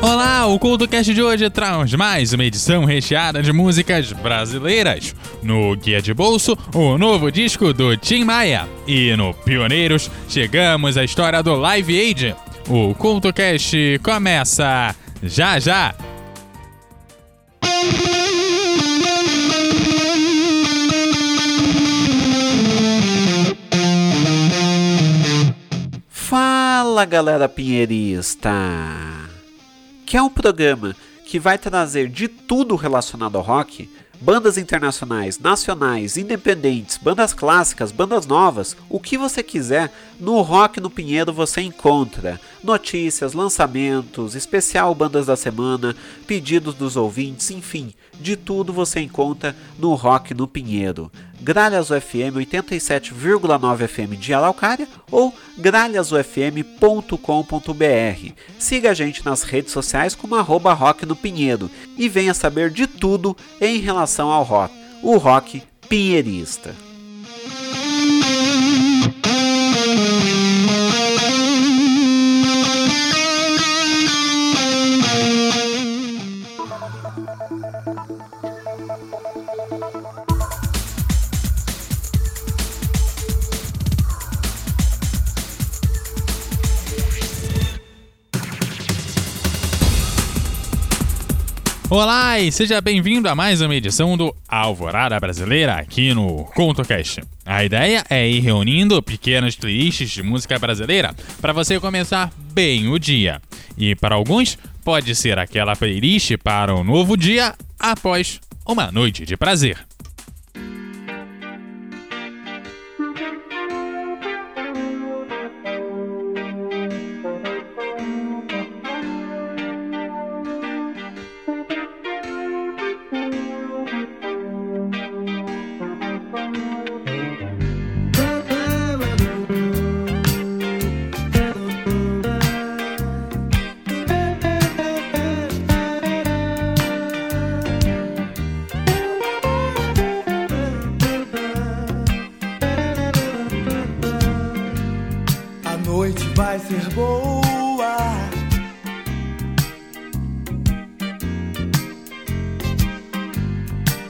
Olá, o CultoCast de hoje traz mais uma edição recheada de músicas brasileiras. No Guia de Bolso, o novo disco do Tim Maia. E no Pioneiros, chegamos à história do Live Aid. O CultoCast começa já já! Fala galera pinheirista! Que é um programa que vai trazer de tudo relacionado ao rock, bandas internacionais, nacionais, independentes, bandas clássicas, bandas novas, o que você quiser, no Rock no Pinheiro você encontra notícias, lançamentos, especial bandas da semana, pedidos dos ouvintes, enfim, de tudo você encontra no Rock no Pinheiro. Gralhas UFM 87,9 FM de Araucária ou gralhasufm.com.br. Siga a gente nas redes sociais como arroba rock no Pinheiro e venha saber de tudo em relação ao rock, o rock pinheirista. Olá e seja bem-vindo a mais uma edição do Alvorada Brasileira aqui no ContoCast. A ideia é ir reunindo pequenas playlists de música brasileira para você começar bem o dia. E para alguns, pode ser aquela playlist para um novo dia após uma noite de prazer.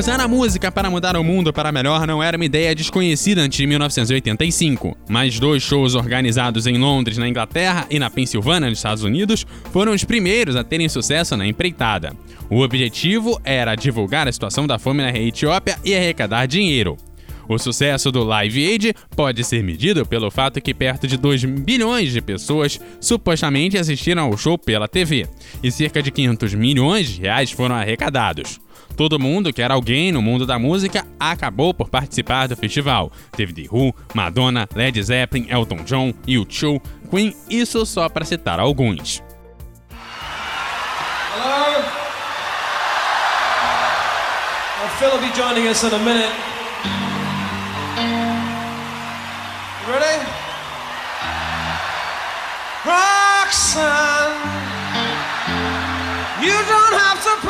Usar a música para mudar o mundo para melhor não era uma ideia desconhecida antes de 1985, mas dois shows organizados em Londres, na Inglaterra e na Pensilvânia, nos Estados Unidos, foram os primeiros a terem sucesso na empreitada. O objetivo era divulgar a situação da fome na Etiópia e arrecadar dinheiro. O sucesso do Live Aid pode ser medido pelo fato que perto de 2 bilhões de pessoas supostamente assistiram ao show pela TV, e cerca de 500 milhões de reais foram arrecadados. Todo mundo que era alguém no mundo da música acabou por participar do festival. Teve The Who, Madonna, Led Zeppelin, Elton John, U2, Queen, isso só para citar alguns. Hello? Well, Phil will be joining us in a minute. You ready? Roxanne, you don't have to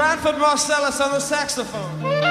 Bradford Marcellus on the saxophone.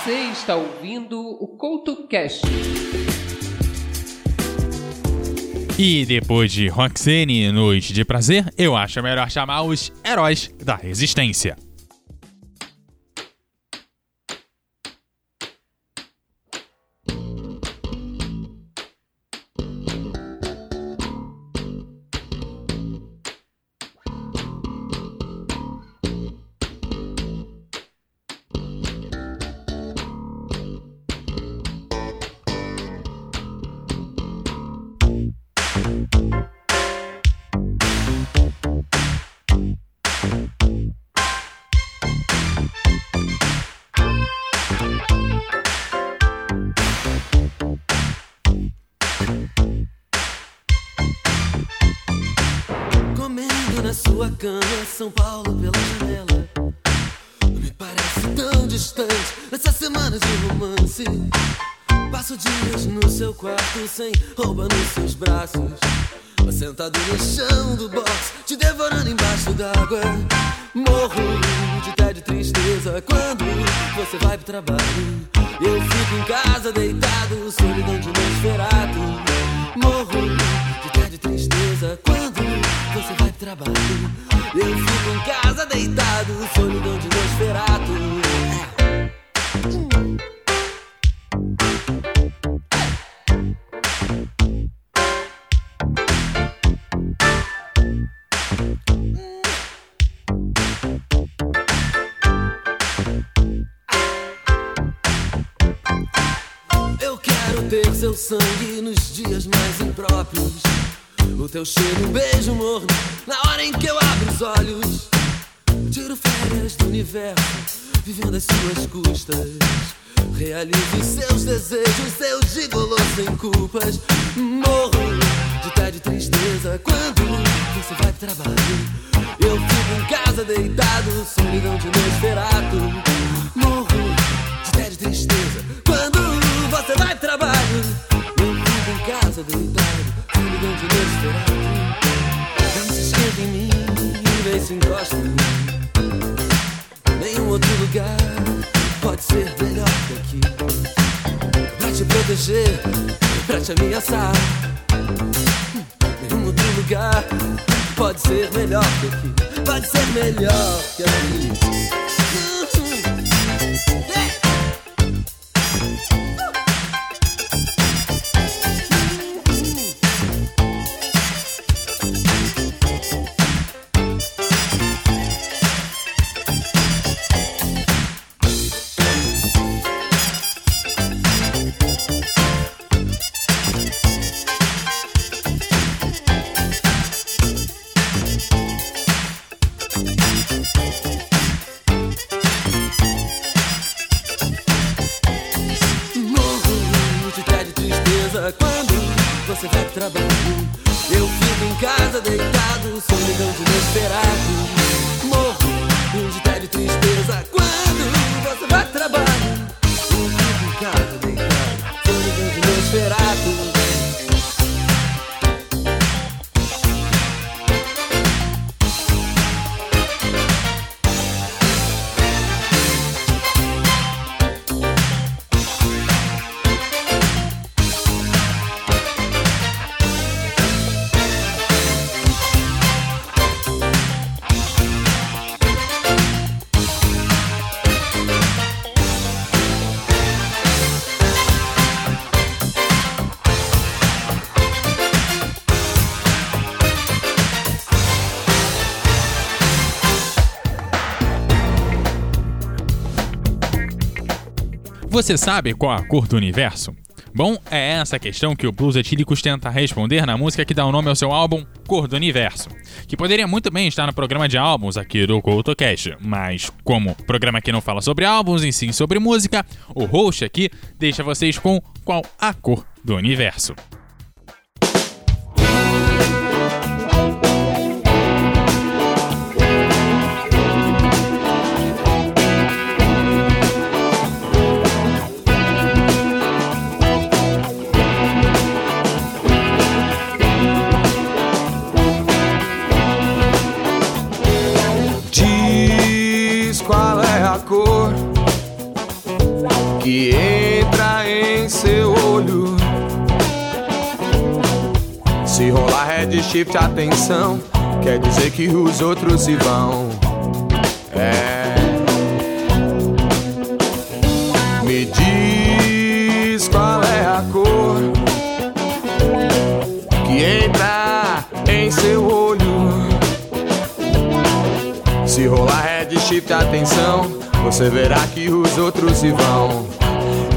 Você está ouvindo o CoutoCast. E depois de Roxane Noite de Prazer, eu acho melhor chamar os heróis da resistência. São Paulo pela janela. Me parece tão distante nessas semanas de romance. Passo dias no seu quarto sem roupa nos seus braços. Sentado no chão do box, te devorando embaixo d'água. Morro de tédio e tristeza quando você vai pro trabalho. Eu fico em casa deitado, solidão de Nosferatu. Morro de tédio e tristeza quando você vai pro trabalho. Eu fico em casa deitado, solidão de Nosferatu. Eu quero ter seu sangue nos dias mais impróprios. O teu cheiro, um beijo morno na hora em que eu abro os olhos. Tiro férias do universo, vivendo às suas custas. Realizo seus desejos, seu gigolô sem culpas. Morro de tédio e tristeza quando você vai pro trabalho. Eu fico em casa deitado, solidão de Nosferatu. Morro de tédio e tristeza quando você vai pro trabalho. Eu em casa deitado, solidão de Nosferatu. Não se esquenta em mim, vem se encosta em mim. Nenhum outro lugar pode ser melhor que aqui. Pra te proteger, pra te ameaçar. Nenhum outro lugar pode ser melhor que aqui. Pode ser melhor que aqui. Você vai pro trabalho. Eu fico em casa deitado, solidão de Nosferatu. Morro de tédio e tristeza quando Você sabe qual a cor do universo? Bom, é essa questão que o Blues Etílicos tenta responder na música que dá o nome ao seu álbum, Cor do Universo, que poderia muito bem estar no programa de álbuns aqui do CoutoCast, mas como o programa aqui não fala sobre álbuns e sim sobre música, o host aqui deixa vocês com qual a cor do universo. Que entra em seu olho. Se rolar head shift, atenção, quer dizer que os outros se vão. É. Me diz qual é a cor que entra em seu olho. Se rolar head shift, atenção, você verá que os outros se vão.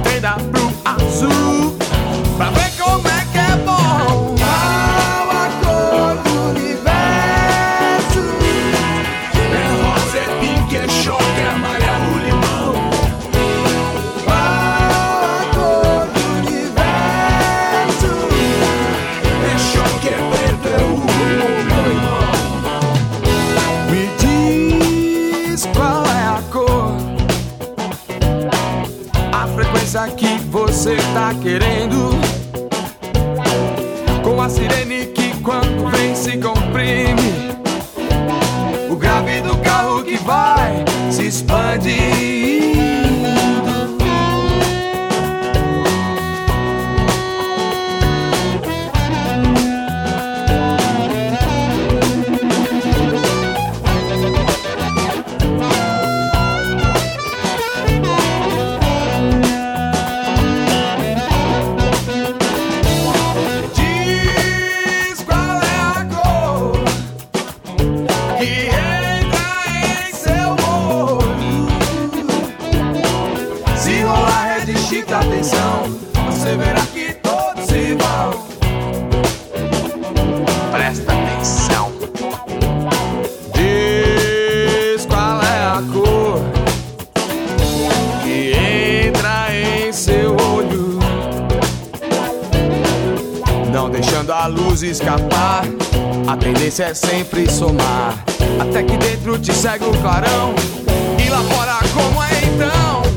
Tenda pro azul, pra ver Se rolar red chip, atenção, você verá que todos se vão. Presta atenção. Diz qual é a cor que entra em seu olho. Não deixando a luz escapar. A tendência é sempre somar. Até que dentro te segue o clarão. E lá fora, como é então?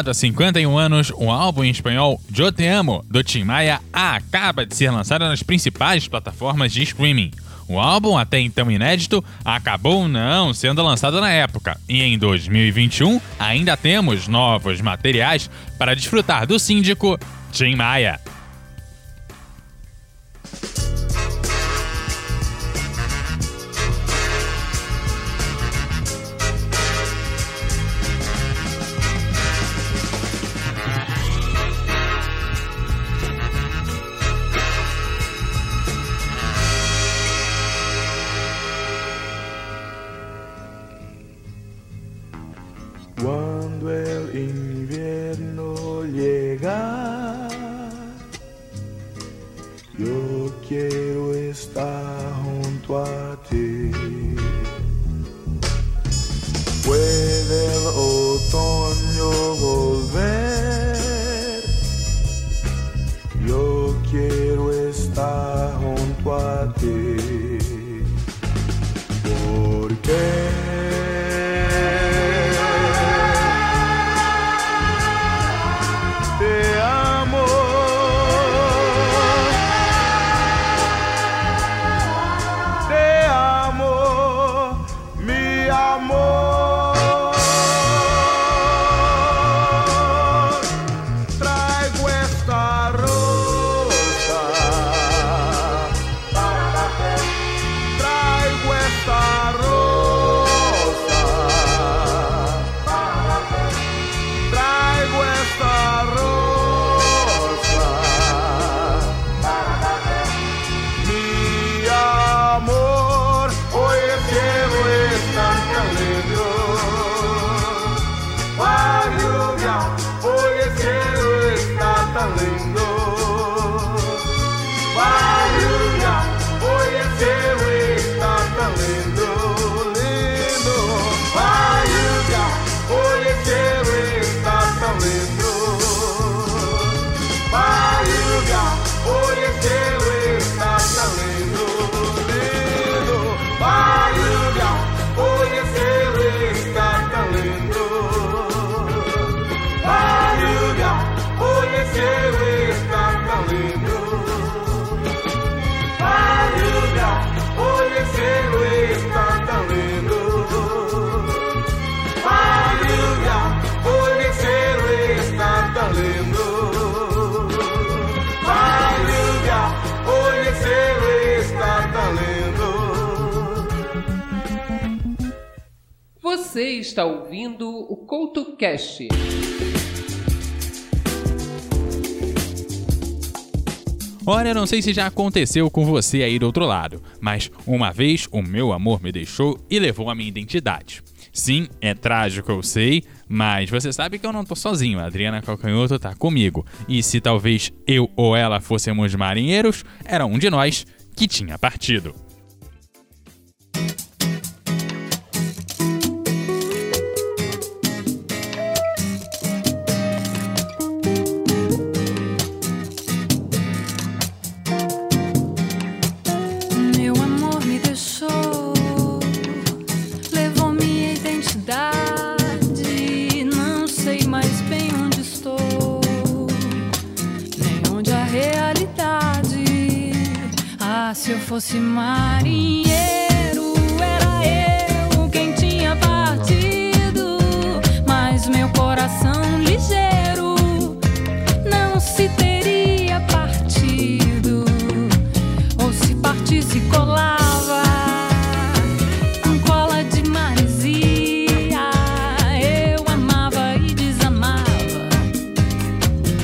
Gravado há 51 anos, o álbum em espanhol Yo Te Amo, do Tim Maia, acaba de ser lançado nas principais plataformas de streaming. O álbum, até então inédito, acabou não sendo lançado na época, e em 2021 ainda temos novos materiais para desfrutar do síndico Tim Maia. Você está ouvindo o Couto Cast. Olha, não sei se já aconteceu com você aí do outro lado, mas uma vez o meu amor me deixou e levou a minha identidade. Sim, é trágico, eu sei, mas você sabe que eu não tô sozinho, a Adriana Calcanhoto tá comigo. E se talvez eu ou ela fôssemos marinheiros, era um de nós que tinha partido. Coração ligeiro não se teria partido ou se partisse colava com cola de maresia. Eu amava e desamava,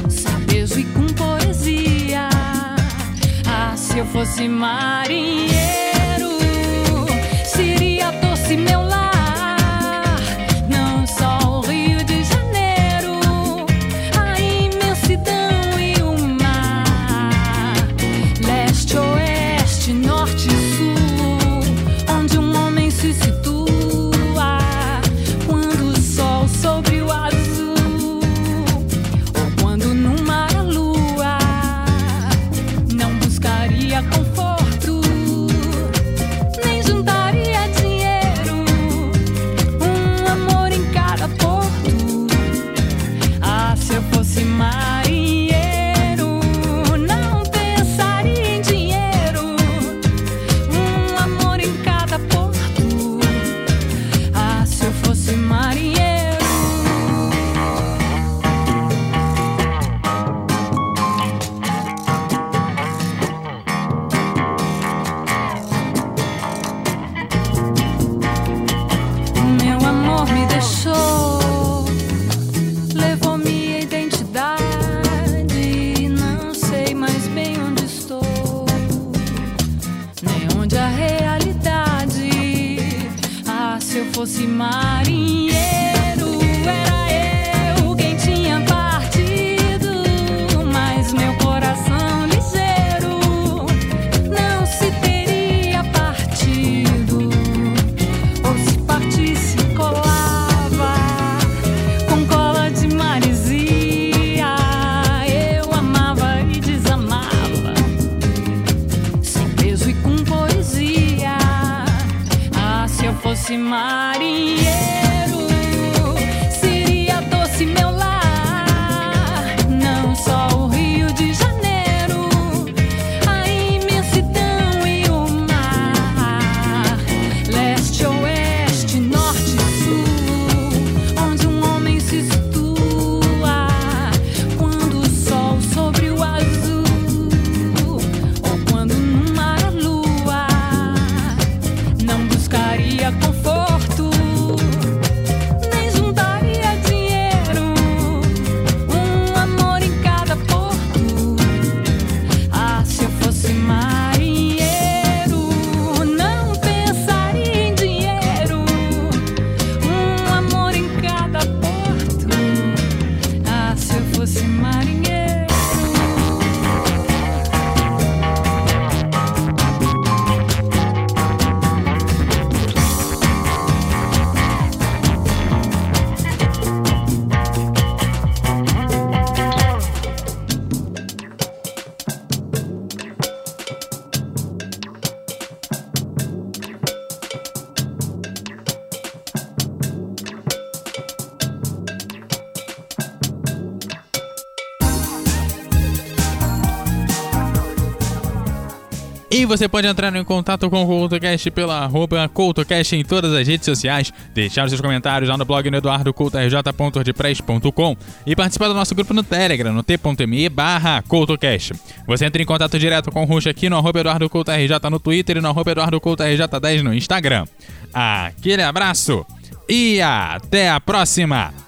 sem beijo e com poesia. Ah, se eu fosse marinheiro, E você pode entrar em contato com o CoutoCast pela arroba CoutoCast em todas as redes sociais, deixar seus comentários lá no blog no eduardocoutorj.wordpress.com e participar do nosso grupo no Telegram, no t.me barra. Você entra em contato direto com o Rush aqui no arroba EduardoCoutoRJ no Twitter e no arroba EduardoCoutoRJ10 no Instagram. Aquele abraço e até a próxima!